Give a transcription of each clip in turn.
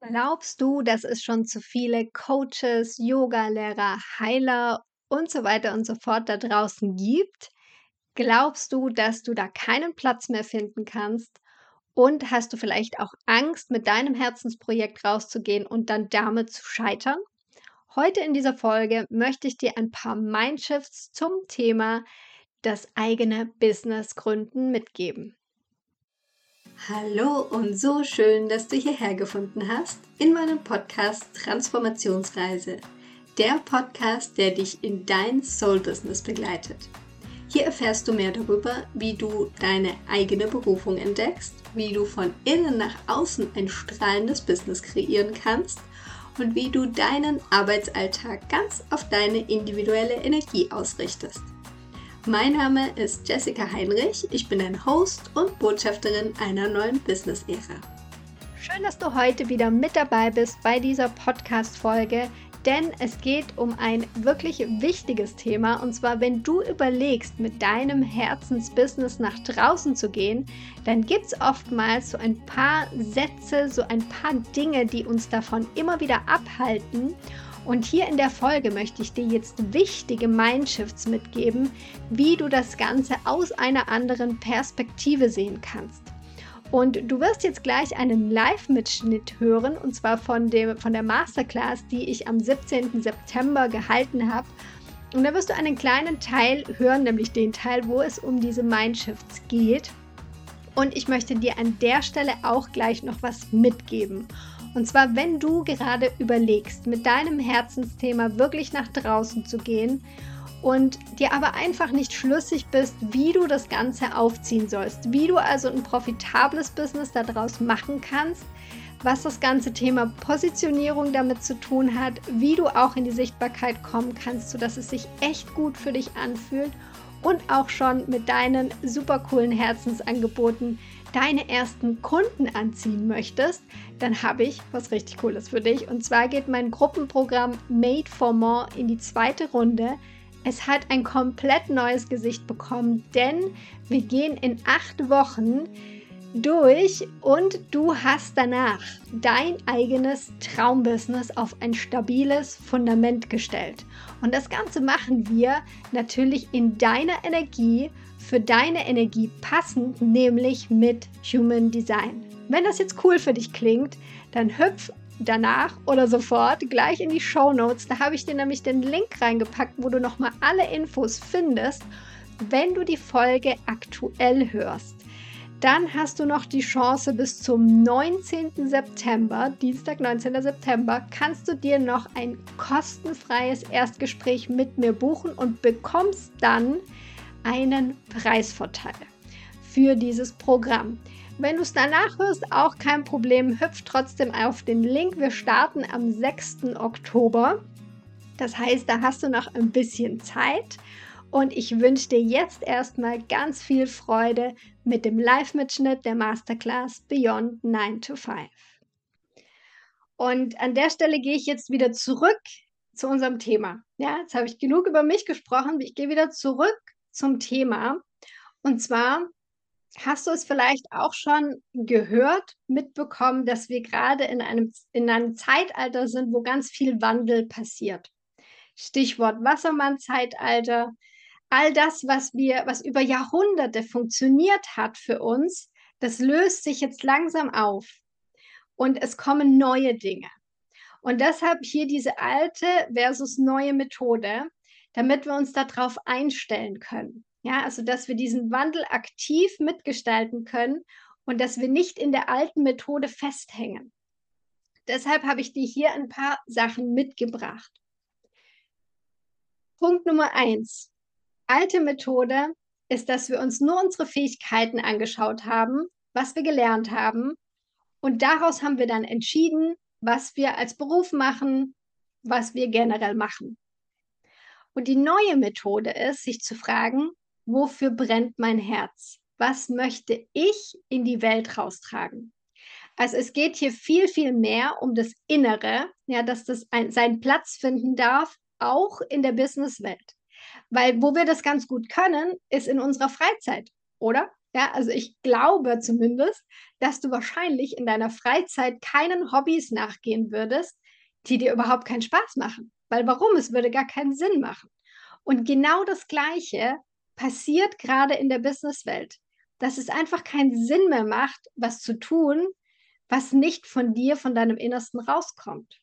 Glaubst du, dass es schon zu viele Coaches, Yogalehrer, Heiler und so weiter und so fort da draußen gibt? Glaubst du, dass du da keinen Platz mehr finden kannst? Und hast du vielleicht auch Angst, mit deinem Herzensprojekt rauszugehen und dann damit zu scheitern? Heute in dieser Folge möchte ich dir ein paar Mindshifts zum Thema das eigene Business gründen mitgeben. Hallo und so schön, dass du hierher gefunden hast in meinem Podcast Transformationsreise. Der Podcast, der dich in dein Soul-Business begleitet. Hier erfährst du mehr darüber, wie du deine eigene Berufung entdeckst, wie du von innen nach außen ein strahlendes Business kreieren kannst und wie du deinen Arbeitsalltag ganz auf deine individuelle Energie ausrichtest. Mein Name ist Jessica Heinrich. Ich bin ein Host und Botschafterin einer neuen Business-Ära. Schön, dass du heute wieder mit dabei bist bei dieser Podcast-Folge, denn es geht um ein wirklich wichtiges Thema. Und zwar, wenn du überlegst, mit deinem Herzensbusiness nach draußen zu gehen, dann gibt es oftmals so ein paar Sätze, so ein paar Dinge, die uns davon immer wieder abhalten. Und hier in der Folge möchte ich dir jetzt wichtige Mindshifts mitgeben, wie du das Ganze aus einer anderen Perspektive sehen kannst. Und du wirst jetzt gleich einen Live-Mitschnitt hören, und zwar von, dem, von der Masterclass, die ich am 17. September gehalten habe. Und da wirst du einen kleinen Teil hören, nämlich den Teil, wo es um diese Mindshifts geht. Und ich möchte dir an der Stelle auch gleich noch was mitgeben. Und zwar, wenn du gerade überlegst, mit deinem Herzensthema wirklich nach draußen zu gehen und dir aber einfach nicht schlüssig bist, wie du das Ganze aufziehen sollst, wie du also ein profitables Business daraus machen kannst, was das ganze Thema Positionierung damit zu tun hat, wie du auch in die Sichtbarkeit kommen kannst, sodass es sich echt gut für dich anfühlt und auch schon mit deinen super coolen Herzensangeboten deine ersten Kunden anziehen möchtest, dann habe ich was richtig Cooles für dich. Und zwar geht mein Gruppenprogramm Made for More in die zweite Runde. Es hat ein komplett neues Gesicht bekommen, denn wir gehen in acht Wochen durch und du hast danach dein eigenes Traumbusiness auf ein stabiles Fundament gestellt. Und das Ganze machen wir natürlich in deiner Energie, für deine Energie passend, nämlich mit Human Design. Wenn das jetzt cool für dich klingt, dann hüpf danach oder sofort gleich in die Show Notes. Da habe ich dir nämlich den Link reingepackt, wo du nochmal alle Infos findest, wenn du die Folge aktuell hörst dann hast du noch die Chance bis zum 19. September, Dienstag, 19. September, kannst du dir noch ein kostenfreies Erstgespräch mit mir buchen und bekommst dann einen Preisvorteil für dieses Programm. Wenn du es danach hörst, auch kein Problem, hüpf trotzdem auf den Link. Wir starten am 6. Oktober. Das heißt, da hast du noch ein bisschen Zeit. Und ich wünsche dir jetzt erstmal ganz viel Freude mit dem Live-Mitschnitt der Masterclass Beyond 9 to 5. Und an der Stelle gehe ich jetzt wieder zurück zu unserem Thema. Ja, jetzt habe ich genug über mich gesprochen. Ich gehe wieder zurück zum Thema. Und zwar hast du es vielleicht auch schon gehört, mitbekommen, dass wir gerade in einem, in einem Zeitalter sind, wo ganz viel Wandel passiert. Stichwort Wassermann-Zeitalter, all das, was wir, was über Jahrhunderte funktioniert hat für uns, das löst sich jetzt langsam auf und es kommen neue Dinge. Und deshalb hier diese alte versus neue Methode, damit wir uns darauf einstellen können. Ja, also dass wir diesen Wandel aktiv mitgestalten können und dass wir nicht in der alten Methode festhängen. Deshalb habe ich dir hier ein paar Sachen mitgebracht. Punkt Nummer eins alte Methode ist, dass wir uns nur unsere Fähigkeiten angeschaut haben, was wir gelernt haben. Und daraus haben wir dann entschieden, was wir als Beruf machen, was wir generell machen. Und die neue Methode ist, sich zu fragen, wofür brennt mein Herz? Was möchte ich in die Welt raustragen? Also es geht hier viel, viel mehr um das Innere, ja, dass das ein, seinen Platz finden darf, auch in der Businesswelt. Weil wo wir das ganz gut können, ist in unserer Freizeit, oder? Ja, also ich glaube zumindest, dass du wahrscheinlich in deiner Freizeit keinen Hobbys nachgehen würdest, die dir überhaupt keinen Spaß machen. Weil warum? Es würde gar keinen Sinn machen. Und genau das Gleiche passiert gerade in der Businesswelt, dass es einfach keinen Sinn mehr macht, was zu tun, was nicht von dir, von deinem Innersten rauskommt.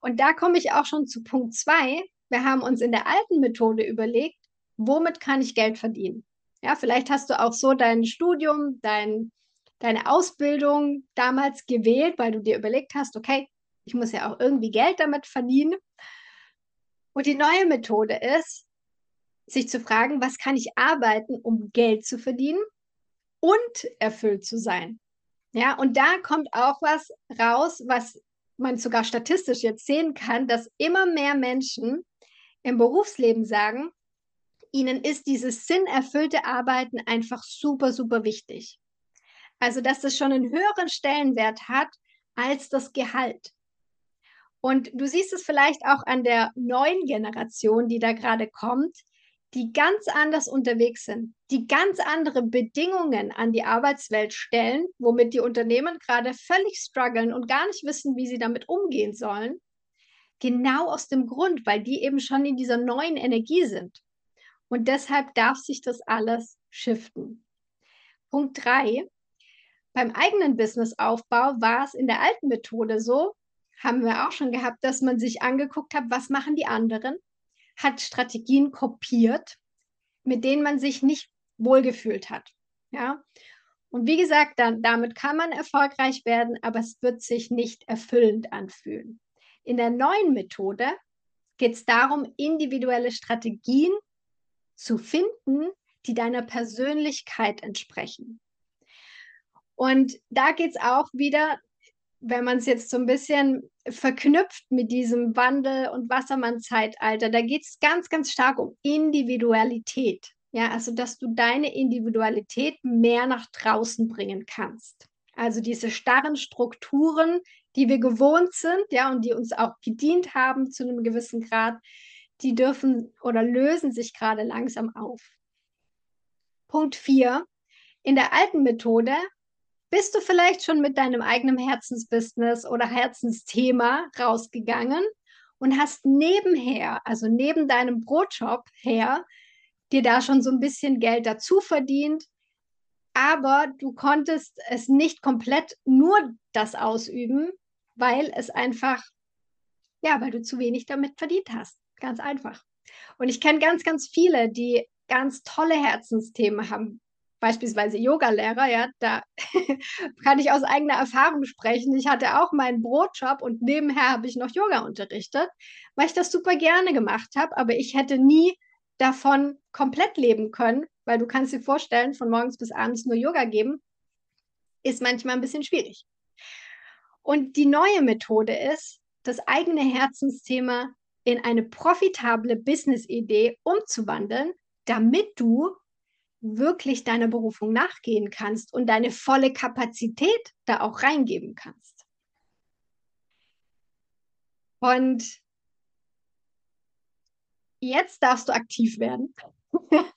Und da komme ich auch schon zu Punkt zwei. Wir haben uns in der alten Methode überlegt, womit kann ich Geld verdienen? Ja, vielleicht hast du auch so dein Studium, dein, deine Ausbildung damals gewählt, weil du dir überlegt hast, okay, ich muss ja auch irgendwie Geld damit verdienen. Und die neue Methode ist, sich zu fragen, was kann ich arbeiten, um Geld zu verdienen und erfüllt zu sein. Ja, und da kommt auch was raus, was man sogar statistisch jetzt sehen kann, dass immer mehr Menschen im Berufsleben sagen, ihnen ist dieses sinnerfüllte Arbeiten einfach super, super wichtig. Also, dass das schon einen höheren Stellenwert hat als das Gehalt. Und du siehst es vielleicht auch an der neuen Generation, die da gerade kommt, die ganz anders unterwegs sind, die ganz andere Bedingungen an die Arbeitswelt stellen, womit die Unternehmen gerade völlig strugglen und gar nicht wissen, wie sie damit umgehen sollen. Genau aus dem Grund, weil die eben schon in dieser neuen Energie sind. Und deshalb darf sich das alles shiften. Punkt drei: Beim eigenen Businessaufbau war es in der alten Methode so, haben wir auch schon gehabt, dass man sich angeguckt hat, was machen die anderen, hat Strategien kopiert, mit denen man sich nicht wohlgefühlt hat. Ja. Und wie gesagt, dann, damit kann man erfolgreich werden, aber es wird sich nicht erfüllend anfühlen. In der neuen Methode geht es darum, individuelle Strategien zu finden, die deiner Persönlichkeit entsprechen. Und da geht es auch wieder wenn man es jetzt so ein bisschen verknüpft mit diesem Wandel- und Wassermann-Zeitalter, da geht es ganz, ganz stark um Individualität. Ja, also dass du deine Individualität mehr nach draußen bringen kannst. Also diese starren Strukturen, die wir gewohnt sind, ja, und die uns auch gedient haben zu einem gewissen Grad, die dürfen oder lösen sich gerade langsam auf. Punkt 4. In der alten Methode bist du vielleicht schon mit deinem eigenen Herzensbusiness oder Herzensthema rausgegangen und hast nebenher, also neben deinem Brotjob her, dir da schon so ein bisschen Geld dazu verdient, aber du konntest es nicht komplett nur das ausüben, weil es einfach, ja, weil du zu wenig damit verdient hast. Ganz einfach. Und ich kenne ganz, ganz viele, die ganz tolle Herzensthemen haben, beispielsweise Yogalehrer, ja, da kann ich aus eigener Erfahrung sprechen. Ich hatte auch meinen Brotjob und nebenher habe ich noch Yoga unterrichtet, weil ich das super gerne gemacht habe, aber ich hätte nie davon komplett leben können, weil du kannst dir vorstellen, von morgens bis abends nur Yoga geben, ist manchmal ein bisschen schwierig. Und die neue Methode ist, das eigene Herzensthema in eine profitable Business-Idee umzuwandeln, damit du wirklich deiner Berufung nachgehen kannst und deine volle Kapazität da auch reingeben kannst. Und jetzt darfst du aktiv werden,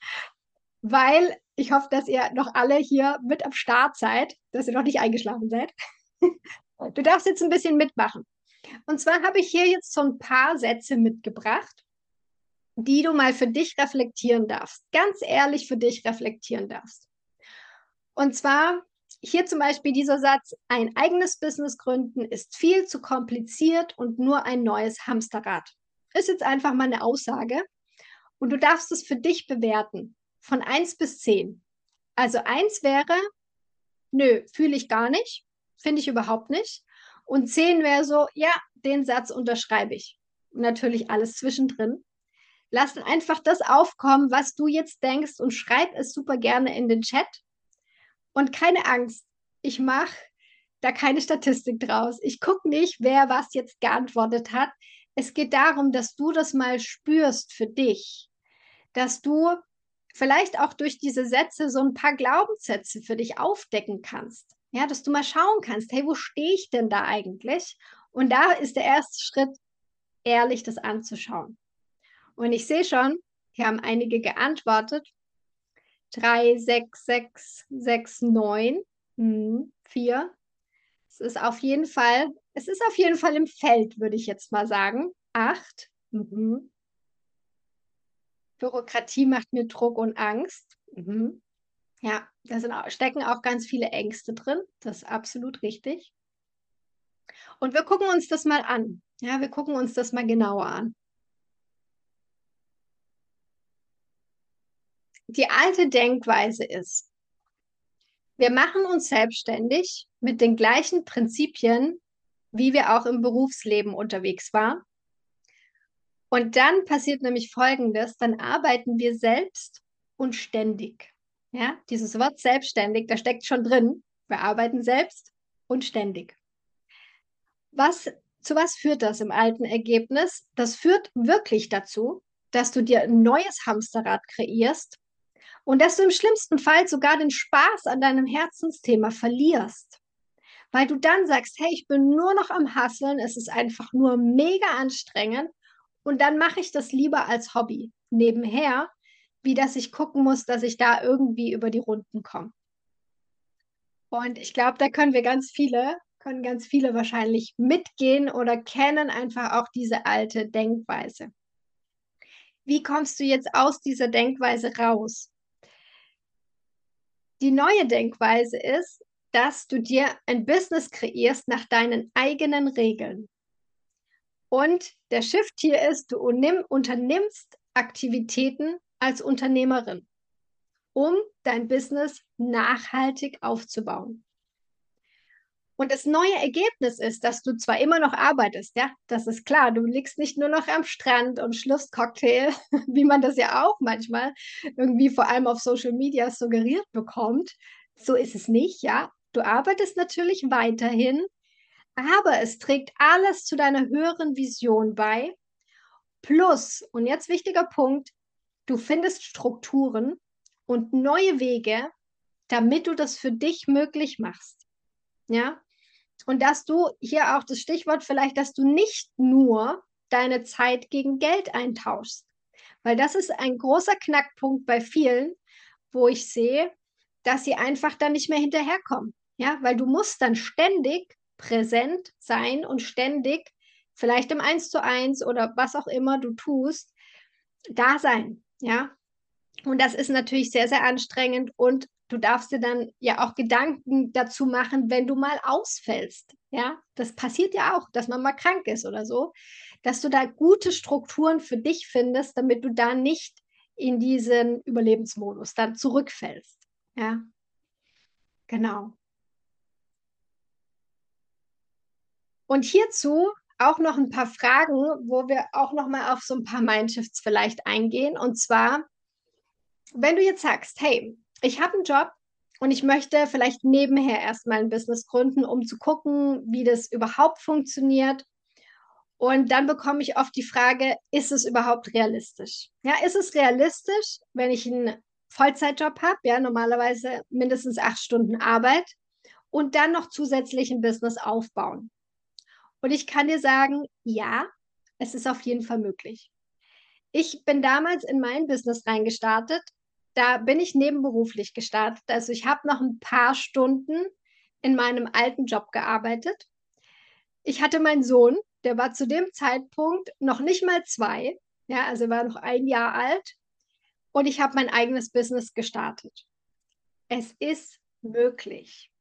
weil ich hoffe, dass ihr noch alle hier mit am Start seid, dass ihr noch nicht eingeschlafen seid. Du darfst jetzt ein bisschen mitmachen. Und zwar habe ich hier jetzt so ein paar Sätze mitgebracht die du mal für dich reflektieren darfst, ganz ehrlich für dich reflektieren darfst. Und zwar hier zum Beispiel dieser Satz, ein eigenes Business gründen ist viel zu kompliziert und nur ein neues Hamsterrad. Ist jetzt einfach mal eine Aussage und du darfst es für dich bewerten von 1 bis 10. Also 1 wäre, nö, fühle ich gar nicht, finde ich überhaupt nicht. Und 10 wäre so, ja, den Satz unterschreibe ich. Natürlich alles zwischendrin. Lass einfach das aufkommen, was du jetzt denkst und schreib es super gerne in den Chat. Und keine Angst, ich mache da keine Statistik draus. Ich gucke nicht, wer was jetzt geantwortet hat. Es geht darum, dass du das mal spürst für dich, dass du vielleicht auch durch diese Sätze so ein paar Glaubenssätze für dich aufdecken kannst. Ja, dass du mal schauen kannst, hey, wo stehe ich denn da eigentlich? Und da ist der erste Schritt, ehrlich das anzuschauen. Und ich sehe schon, hier haben einige geantwortet. 3, 6, 6, 6, 9, 4. Es ist auf jeden Fall, es ist auf jeden Fall im Feld, würde ich jetzt mal sagen. 8. Mhm. Bürokratie macht mir Druck und Angst. Mhm. Ja, da sind, stecken auch ganz viele Ängste drin. Das ist absolut richtig. Und wir gucken uns das mal an. Ja, wir gucken uns das mal genauer an. Die alte Denkweise ist, wir machen uns selbstständig mit den gleichen Prinzipien, wie wir auch im Berufsleben unterwegs waren. Und dann passiert nämlich Folgendes, dann arbeiten wir selbst und ständig. Ja, dieses Wort selbstständig, da steckt schon drin. Wir arbeiten selbst und ständig. Was, zu was führt das im alten Ergebnis? Das führt wirklich dazu, dass du dir ein neues Hamsterrad kreierst und dass du im schlimmsten Fall sogar den Spaß an deinem Herzensthema verlierst. Weil du dann sagst, hey, ich bin nur noch am Hasseln, es ist einfach nur mega anstrengend und dann mache ich das lieber als Hobby nebenher, wie dass ich gucken muss, dass ich da irgendwie über die Runden komme. Und ich glaube, da können wir ganz viele, können ganz viele wahrscheinlich mitgehen oder kennen einfach auch diese alte Denkweise. Wie kommst du jetzt aus dieser Denkweise raus? Die neue Denkweise ist, dass du dir ein Business kreierst nach deinen eigenen Regeln. Und der Shift hier ist, du unternimmst Aktivitäten als Unternehmerin, um dein Business nachhaltig aufzubauen. Und das neue Ergebnis ist, dass du zwar immer noch arbeitest, ja, das ist klar, du liegst nicht nur noch am Strand und schlürfst Cocktail, wie man das ja auch manchmal irgendwie vor allem auf Social Media suggeriert bekommt. So ist es nicht, ja. Du arbeitest natürlich weiterhin, aber es trägt alles zu deiner höheren Vision bei. Plus, und jetzt wichtiger Punkt, Du findest Strukturen und neue Wege, damit du das für dich möglich machst. Ja? Und dass du hier auch das Stichwort vielleicht, dass du nicht nur deine Zeit gegen Geld eintauschst. Weil das ist ein großer Knackpunkt bei vielen, wo ich sehe, dass sie einfach dann nicht mehr hinterherkommen. Ja, weil du musst dann ständig präsent sein und ständig, vielleicht im Eins zu eins oder was auch immer du tust, da sein. Ja. Und das ist natürlich sehr, sehr anstrengend und du darfst dir dann ja auch Gedanken dazu machen, wenn du mal ausfällst. Ja, das passiert ja auch, dass man mal krank ist oder so, dass du da gute Strukturen für dich findest, damit du da nicht in diesen Überlebensmodus dann zurückfällst. Ja, genau. Und hierzu auch noch ein paar Fragen, wo wir auch noch mal auf so ein paar Mindshifts vielleicht eingehen. Und zwar, wenn du jetzt sagst, hey, ich habe einen Job und ich möchte vielleicht nebenher erstmal ein Business gründen, um zu gucken, wie das überhaupt funktioniert. Und dann bekomme ich oft die Frage, ist es überhaupt realistisch? Ja, ist es realistisch, wenn ich einen Vollzeitjob habe, ja, normalerweise mindestens acht Stunden Arbeit und dann noch zusätzlich ein Business aufbauen? Und ich kann dir sagen, ja, es ist auf jeden Fall möglich. Ich bin damals in mein Business reingestartet. Da bin ich nebenberuflich gestartet. Also ich habe noch ein paar Stunden in meinem alten Job gearbeitet. Ich hatte meinen Sohn, der war zu dem Zeitpunkt noch nicht mal zwei. Ja, also war noch ein Jahr alt. Und ich habe mein eigenes Business gestartet. Es ist möglich.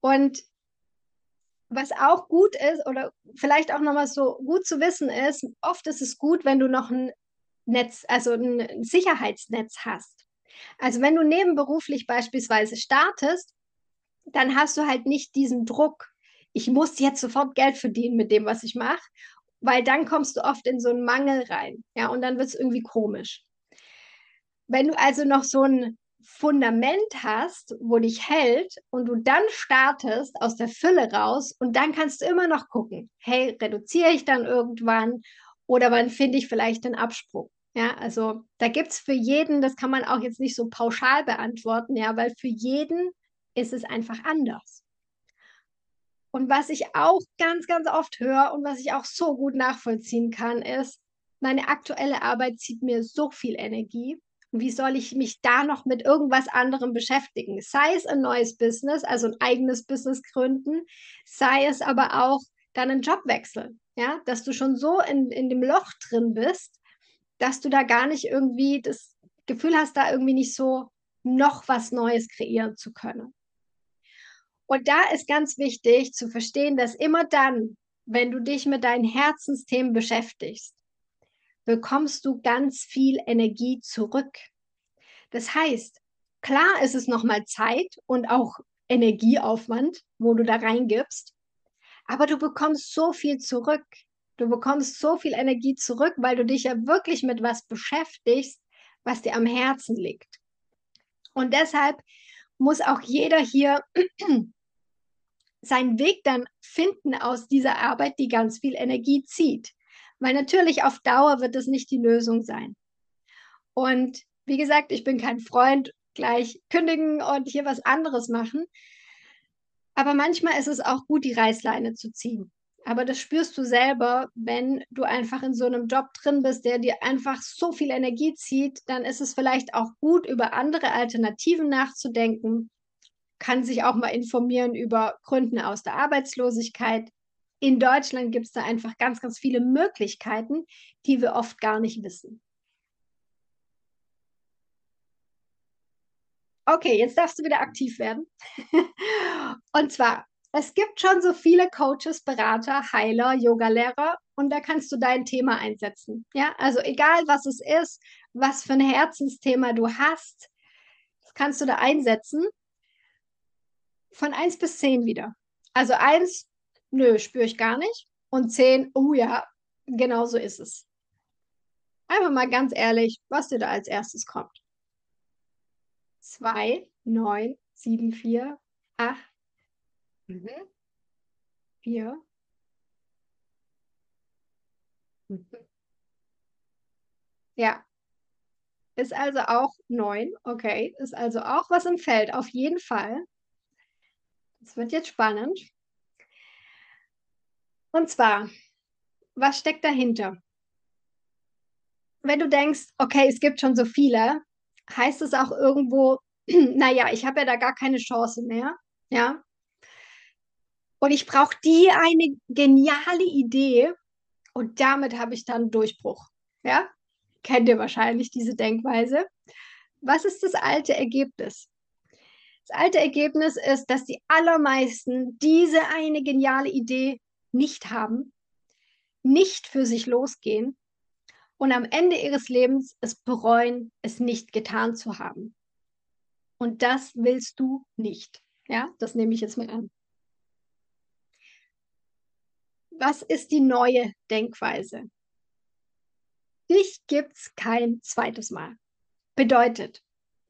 Und was auch gut ist oder vielleicht auch nochmal so gut zu wissen ist, oft ist es gut, wenn du noch ein Netz, also ein Sicherheitsnetz hast. Also wenn du nebenberuflich beispielsweise startest, dann hast du halt nicht diesen Druck, ich muss jetzt sofort Geld verdienen mit dem, was ich mache, weil dann kommst du oft in so einen Mangel rein, ja, und dann wird es irgendwie komisch. Wenn du also noch so ein Fundament hast, wo dich hält und du dann startest aus der Fülle raus und dann kannst du immer noch gucken, hey, reduziere ich dann irgendwann oder wann finde ich vielleicht den Absprung? Ja, also da gibt es für jeden, das kann man auch jetzt nicht so pauschal beantworten, ja, weil für jeden ist es einfach anders. Und was ich auch ganz, ganz oft höre und was ich auch so gut nachvollziehen kann, ist, meine aktuelle Arbeit zieht mir so viel Energie wie soll ich mich da noch mit irgendwas anderem beschäftigen? Sei es ein neues Business, also ein eigenes Business gründen, sei es aber auch dann einen Job wechseln, ja, dass du schon so in, in dem Loch drin bist, dass du da gar nicht irgendwie das Gefühl hast, da irgendwie nicht so noch was Neues kreieren zu können. Und da ist ganz wichtig zu verstehen, dass immer dann, wenn du dich mit deinen Herzensthemen beschäftigst, bekommst du ganz viel Energie zurück. Das heißt, klar ist es nochmal Zeit und auch Energieaufwand, wo du da reingibst, aber du bekommst so viel zurück. Du bekommst so viel Energie zurück, weil du dich ja wirklich mit was beschäftigst, was dir am Herzen liegt. Und deshalb muss auch jeder hier seinen Weg dann finden aus dieser Arbeit, die ganz viel Energie zieht. Weil natürlich auf Dauer wird das nicht die Lösung sein. Und wie gesagt, ich bin kein Freund, gleich kündigen und hier was anderes machen. Aber manchmal ist es auch gut, die Reißleine zu ziehen. Aber das spürst du selber, wenn du einfach in so einem Job drin bist, der dir einfach so viel Energie zieht, dann ist es vielleicht auch gut, über andere Alternativen nachzudenken, kann sich auch mal informieren über Gründen aus der Arbeitslosigkeit, in Deutschland gibt es da einfach ganz, ganz viele Möglichkeiten, die wir oft gar nicht wissen. Okay, jetzt darfst du wieder aktiv werden. und zwar, es gibt schon so viele Coaches, Berater, Heiler, Yogalehrer und da kannst du dein Thema einsetzen. Ja, also egal was es ist, was für ein Herzensthema du hast, das kannst du da einsetzen. Von 1 bis 10 wieder. Also 1, nö, spüre ich gar nicht. Und 10, oh ja, genau so ist es. Einfach mal ganz ehrlich, was dir da als erstes kommt. 2, 9, 7, 4, 8, 4. Ja. Ist also auch 9, okay. Ist also auch was im Feld, auf jeden Fall. Das wird jetzt spannend. Und zwar, was steckt dahinter? Wenn du denkst, okay, es gibt schon so viele, heißt es auch irgendwo, naja, ich habe ja da gar keine Chance mehr, ja. Und ich brauche die eine geniale Idee und damit habe ich dann Durchbruch, ja. Kennt ihr wahrscheinlich diese Denkweise? Was ist das alte Ergebnis? Das alte Ergebnis ist, dass die allermeisten diese eine geniale Idee nicht haben, nicht für sich losgehen und am Ende ihres Lebens es bereuen, es nicht getan zu haben. Und das willst du nicht. Ja, das nehme ich jetzt mal an. Was ist die neue Denkweise? Dich gibt's kein zweites Mal. Bedeutet,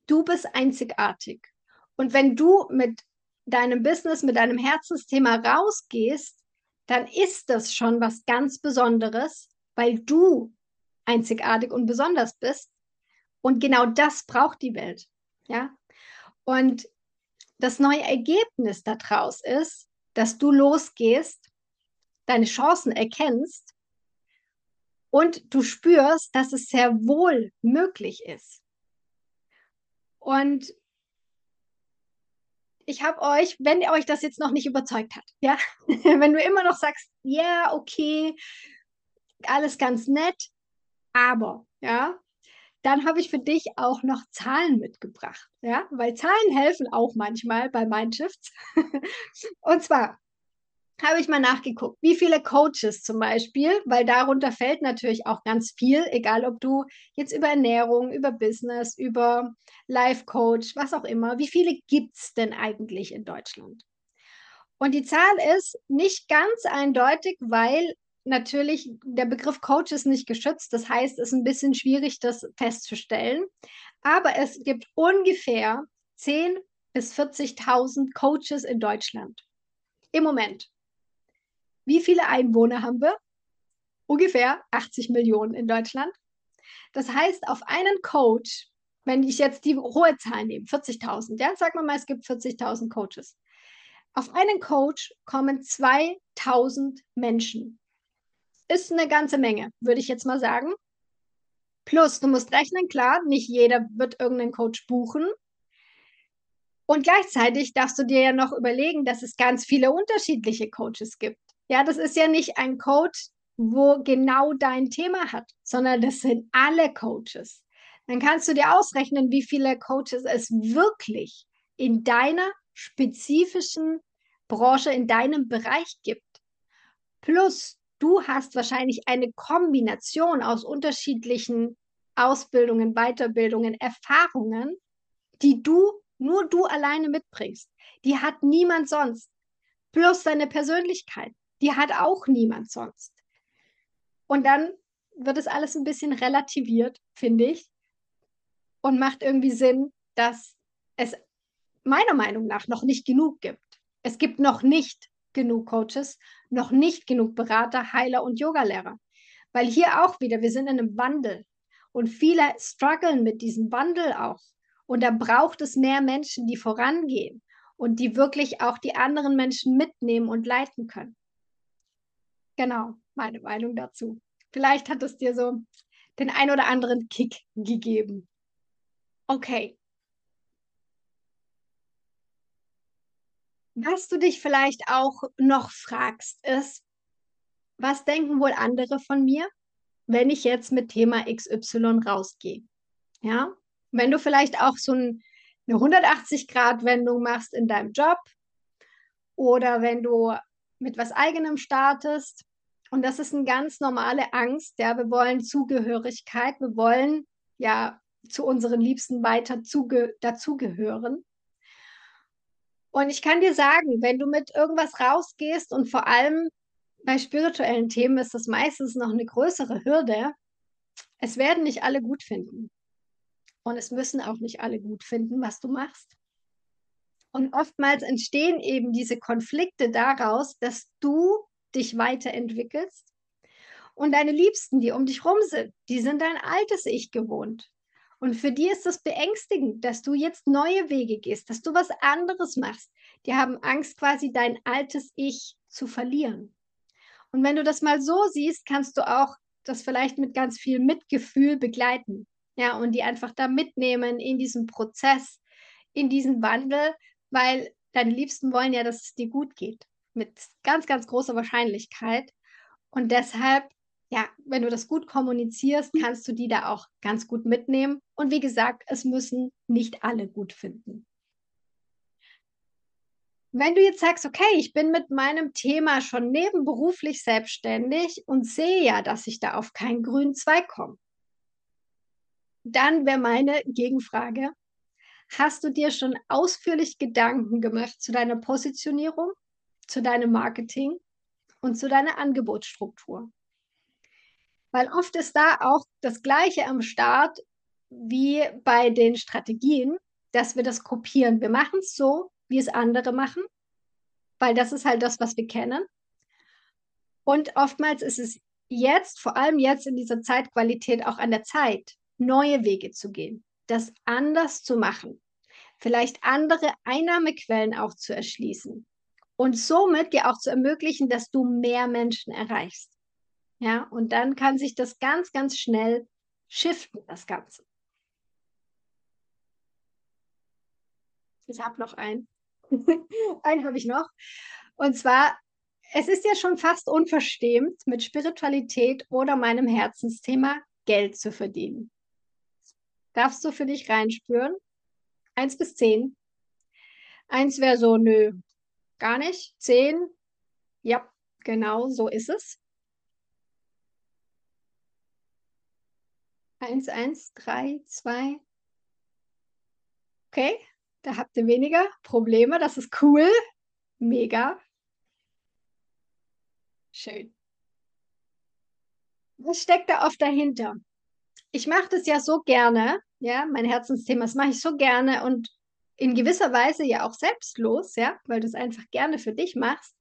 du bist einzigartig. Und wenn du mit deinem Business, mit deinem Herzensthema rausgehst, dann ist das schon was ganz Besonderes, weil du einzigartig und besonders bist. Und genau das braucht die Welt. Ja. Und das neue Ergebnis daraus ist, dass du losgehst, deine Chancen erkennst und du spürst, dass es sehr wohl möglich ist. Und ich habe euch, wenn ihr euch das jetzt noch nicht überzeugt hat, ja, wenn du immer noch sagst, ja, yeah, okay, alles ganz nett, aber, ja, dann habe ich für dich auch noch Zahlen mitgebracht, ja, weil Zahlen helfen auch manchmal bei Mindshifts. Und zwar habe ich mal nachgeguckt, wie viele Coaches zum Beispiel, weil darunter fällt natürlich auch ganz viel, egal ob du jetzt über Ernährung, über Business, über Life Coach, was auch immer, wie viele gibt es denn eigentlich in Deutschland? Und die Zahl ist nicht ganz eindeutig, weil natürlich der Begriff Coach ist nicht geschützt. Das heißt, es ist ein bisschen schwierig, das festzustellen. Aber es gibt ungefähr 10.000 bis 40.000 Coaches in Deutschland. Im Moment. Wie viele Einwohner haben wir? Ungefähr 80 Millionen in Deutschland. Das heißt, auf einen Coach, wenn ich jetzt die hohe Zahl nehme, 40.000, ja, sagen wir mal, es gibt 40.000 Coaches. Auf einen Coach kommen 2000 Menschen. Ist eine ganze Menge, würde ich jetzt mal sagen. Plus, du musst rechnen, klar, nicht jeder wird irgendeinen Coach buchen. Und gleichzeitig darfst du dir ja noch überlegen, dass es ganz viele unterschiedliche Coaches gibt. Ja, das ist ja nicht ein Coach, wo genau dein Thema hat, sondern das sind alle Coaches. Dann kannst du dir ausrechnen, wie viele Coaches es wirklich in deiner spezifischen Branche, in deinem Bereich gibt. Plus, du hast wahrscheinlich eine Kombination aus unterschiedlichen Ausbildungen, Weiterbildungen, Erfahrungen, die du, nur du alleine mitbringst. Die hat niemand sonst. Plus deine Persönlichkeit, die hat auch niemand sonst. Und dann wird es alles ein bisschen relativiert, finde ich, und macht irgendwie Sinn, dass es meiner Meinung nach noch nicht genug gibt. Es gibt noch nicht genug Coaches, noch nicht genug Berater, Heiler und Yogalehrer. Weil hier auch wieder, wir sind in einem Wandel und viele strugglen mit diesem Wandel auch. Und da braucht es mehr Menschen, die vorangehen und die wirklich auch die anderen Menschen mitnehmen und leiten können. Genau, meine Meinung dazu. Vielleicht hat es dir so den ein oder anderen Kick gegeben. Okay, Was du dich vielleicht auch noch fragst, ist, was denken wohl andere von mir, wenn ich jetzt mit Thema XY rausgehe? Ja, wenn du vielleicht auch so ein, eine 180-Grad-Wendung machst in deinem Job oder wenn du mit was eigenem startest. Und das ist eine ganz normale Angst. Ja, wir wollen Zugehörigkeit, wir wollen ja zu unseren Liebsten weiter zuge dazugehören. Und ich kann dir sagen, wenn du mit irgendwas rausgehst und vor allem bei spirituellen Themen ist das meistens noch eine größere Hürde, es werden nicht alle gut finden. Und es müssen auch nicht alle gut finden, was du machst. Und oftmals entstehen eben diese Konflikte daraus, dass du dich weiterentwickelst und deine Liebsten, die um dich rum sind, die sind dein altes Ich gewohnt. Und für die ist es beängstigend, dass du jetzt neue Wege gehst, dass du was anderes machst. Die haben Angst, quasi dein altes Ich zu verlieren. Und wenn du das mal so siehst, kannst du auch das vielleicht mit ganz viel Mitgefühl begleiten. Ja, und die einfach da mitnehmen in diesen Prozess, in diesen Wandel, weil deine Liebsten wollen ja, dass es dir gut geht. Mit ganz, ganz großer Wahrscheinlichkeit. Und deshalb ja, wenn du das gut kommunizierst, mhm. kannst du die da auch ganz gut mitnehmen. Und wie gesagt, es müssen nicht alle gut finden. Wenn du jetzt sagst, okay, ich bin mit meinem Thema schon nebenberuflich selbstständig und sehe ja, dass ich da auf keinen grünen Zweig komme, dann wäre meine Gegenfrage, hast du dir schon ausführlich Gedanken gemacht zu deiner Positionierung, zu deinem Marketing und zu deiner Angebotsstruktur? Weil oft ist da auch das Gleiche am Start wie bei den Strategien, dass wir das kopieren. Wir machen es so, wie es andere machen, weil das ist halt das, was wir kennen. Und oftmals ist es jetzt, vor allem jetzt in dieser Zeitqualität, auch an der Zeit, neue Wege zu gehen, das anders zu machen, vielleicht andere Einnahmequellen auch zu erschließen und somit dir auch zu ermöglichen, dass du mehr Menschen erreichst. Ja, und dann kann sich das ganz, ganz schnell shiften, das Ganze. Ich habe noch einen. einen habe ich noch. Und zwar, es ist ja schon fast unverschämt, mit Spiritualität oder meinem Herzensthema Geld zu verdienen. Darfst du für dich reinspüren? Eins bis zehn. Eins wäre so, nö, gar nicht. Zehn, ja, genau so ist es. 1, 1, 3, 2. Okay, da habt ihr weniger Probleme. Das ist cool. Mega. Schön. Was steckt da oft dahinter? Ich mache das ja so gerne, ja, mein Herzensthema, das mache ich so gerne und in gewisser Weise ja auch selbstlos, ja, weil du es einfach gerne für dich machst.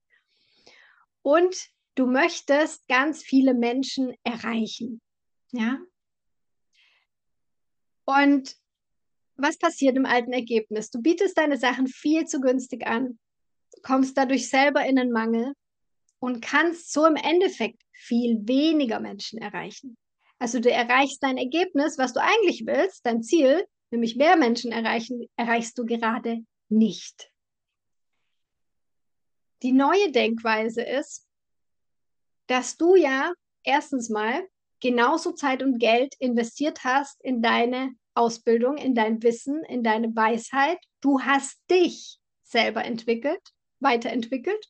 Und du möchtest ganz viele Menschen erreichen, ja, und was passiert im alten Ergebnis? Du bietest deine Sachen viel zu günstig an, kommst dadurch selber in einen Mangel und kannst so im Endeffekt viel weniger Menschen erreichen. Also du erreichst dein Ergebnis, was du eigentlich willst, dein Ziel, nämlich mehr Menschen erreichen, erreichst du gerade nicht. Die neue Denkweise ist, dass du ja erstens mal genauso Zeit und Geld investiert hast in deine Ausbildung, in dein Wissen, in deine Weisheit. Du hast dich selber entwickelt, weiterentwickelt.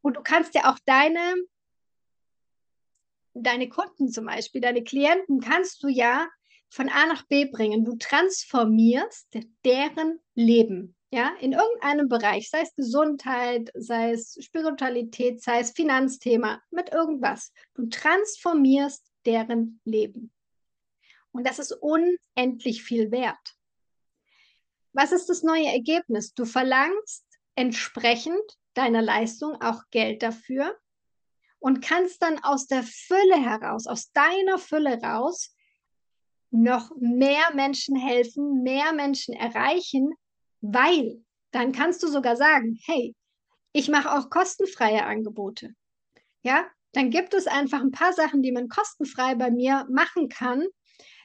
Und du kannst ja auch deine, deine Kunden zum Beispiel, deine Klienten, kannst du ja von A nach B bringen. Du transformierst deren Leben. Ja, in irgendeinem Bereich, sei es Gesundheit, sei es Spiritualität, sei es Finanzthema, mit irgendwas. Du transformierst deren Leben. Und das ist unendlich viel wert. Was ist das neue Ergebnis? Du verlangst entsprechend deiner Leistung auch Geld dafür und kannst dann aus der Fülle heraus, aus deiner Fülle raus, noch mehr Menschen helfen, mehr Menschen erreichen, weil dann kannst du sogar sagen, hey, ich mache auch kostenfreie Angebote. Ja, dann gibt es einfach ein paar Sachen, die man kostenfrei bei mir machen kann,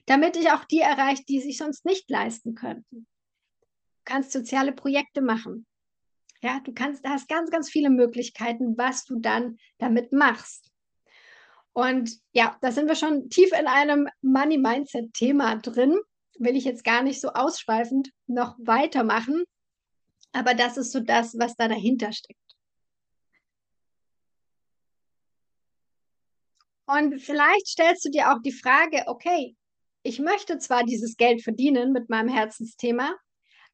damit ich auch die erreiche, die sich sonst nicht leisten könnten. Du kannst soziale Projekte machen. Ja, du kannst, hast ganz, ganz viele Möglichkeiten, was du dann damit machst. Und ja, da sind wir schon tief in einem Money Mindset Thema drin. Will ich jetzt gar nicht so ausschweifend noch weitermachen. Aber das ist so das, was da dahinter steckt. Und vielleicht stellst du dir auch die Frage, okay, ich möchte zwar dieses Geld verdienen mit meinem Herzensthema,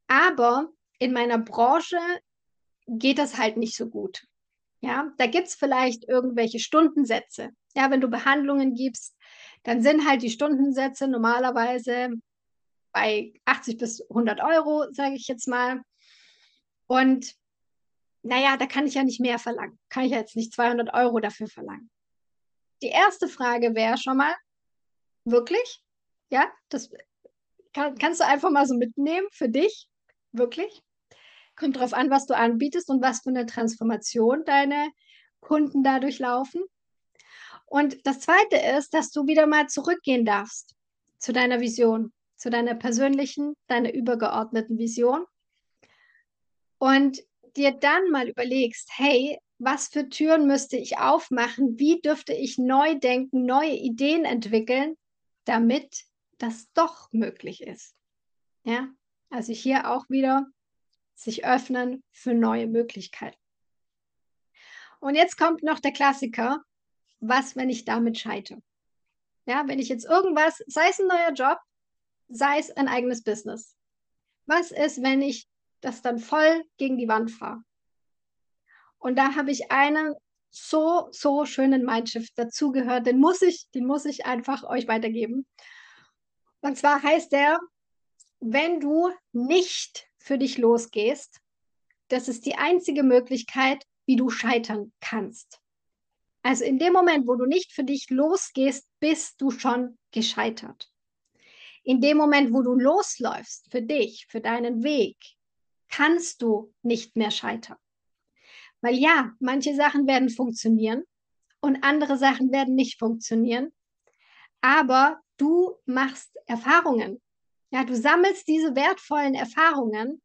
aber in meiner Branche geht das halt nicht so gut. Ja, da gibt es vielleicht irgendwelche Stundensätze. Ja, wenn du Behandlungen gibst, dann sind halt die Stundensätze normalerweise bei 80 bis 100 Euro, sage ich jetzt mal. Und naja, da kann ich ja nicht mehr verlangen. Kann ich ja jetzt nicht 200 Euro dafür verlangen. Die erste Frage wäre schon mal, wirklich? Ja, das kann, kannst du einfach mal so mitnehmen für dich. Wirklich. Kommt drauf an, was du anbietest und was für eine Transformation deine Kunden dadurch laufen. Und das zweite ist, dass du wieder mal zurückgehen darfst zu deiner Vision, zu deiner persönlichen, deiner übergeordneten Vision. Und dir dann mal überlegst, hey, was für Türen müsste ich aufmachen? Wie dürfte ich neu denken, neue Ideen entwickeln, damit das doch möglich ist. Ja, also hier auch wieder sich öffnen für neue Möglichkeiten. Und jetzt kommt noch der Klassiker, was, wenn ich damit scheitere? Ja, wenn ich jetzt irgendwas, sei es ein neuer Job, sei es ein eigenes Business. Was ist, wenn ich das dann voll gegen die Wand fahre? Und da habe ich einen so, so schönen Mindshift dazugehört, den muss ich, den muss ich einfach euch weitergeben. Und zwar heißt der, wenn du nicht für dich losgehst, das ist die einzige Möglichkeit, wie du scheitern kannst. Also in dem Moment, wo du nicht für dich losgehst, bist du schon gescheitert. In dem Moment, wo du losläufst für dich, für deinen Weg, kannst du nicht mehr scheitern. Weil ja, manche Sachen werden funktionieren und andere Sachen werden nicht funktionieren. Aber du machst Erfahrungen. Ja, du sammelst diese wertvollen Erfahrungen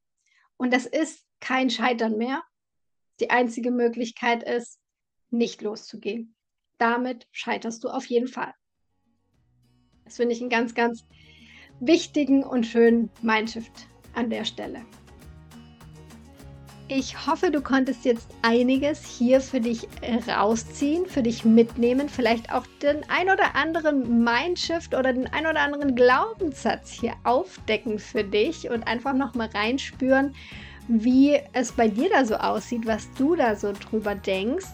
und das ist kein Scheitern mehr. Die einzige Möglichkeit ist, nicht loszugehen. Damit scheiterst du auf jeden Fall. Das finde ich einen ganz, ganz wichtigen und schönen Mindshift an der Stelle. Ich hoffe, du konntest jetzt einiges hier für dich äh, rausziehen, für dich mitnehmen, vielleicht auch den ein oder anderen Mindshift oder den ein oder anderen Glaubenssatz hier aufdecken für dich und einfach nochmal reinspüren, wie es bei dir da so aussieht, was du da so drüber denkst.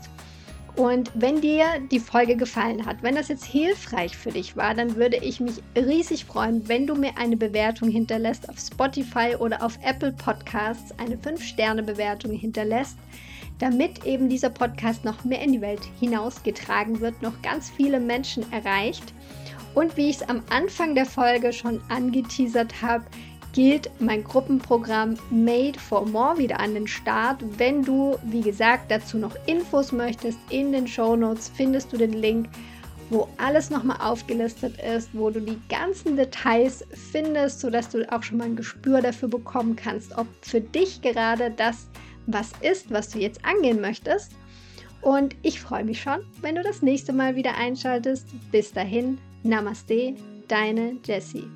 Und wenn dir die Folge gefallen hat, wenn das jetzt hilfreich für dich war, dann würde ich mich riesig freuen, wenn du mir eine Bewertung hinterlässt auf Spotify oder auf Apple Podcasts, eine 5-Sterne-Bewertung hinterlässt, damit eben dieser Podcast noch mehr in die Welt hinausgetragen wird, noch ganz viele Menschen erreicht. Und wie ich es am Anfang der Folge schon angeteasert habe, gilt mein Gruppenprogramm Made for More wieder an den Start. Wenn du, wie gesagt, dazu noch Infos möchtest, in den Show Notes findest du den Link wo alles nochmal aufgelistet ist, wo du die ganzen Details findest, sodass du auch schon mal ein Gespür dafür bekommen kannst, ob für dich gerade das was ist, was du jetzt angehen möchtest. Und ich freue mich schon, wenn du das nächste Mal wieder einschaltest. Bis dahin, Namaste, deine Jessie.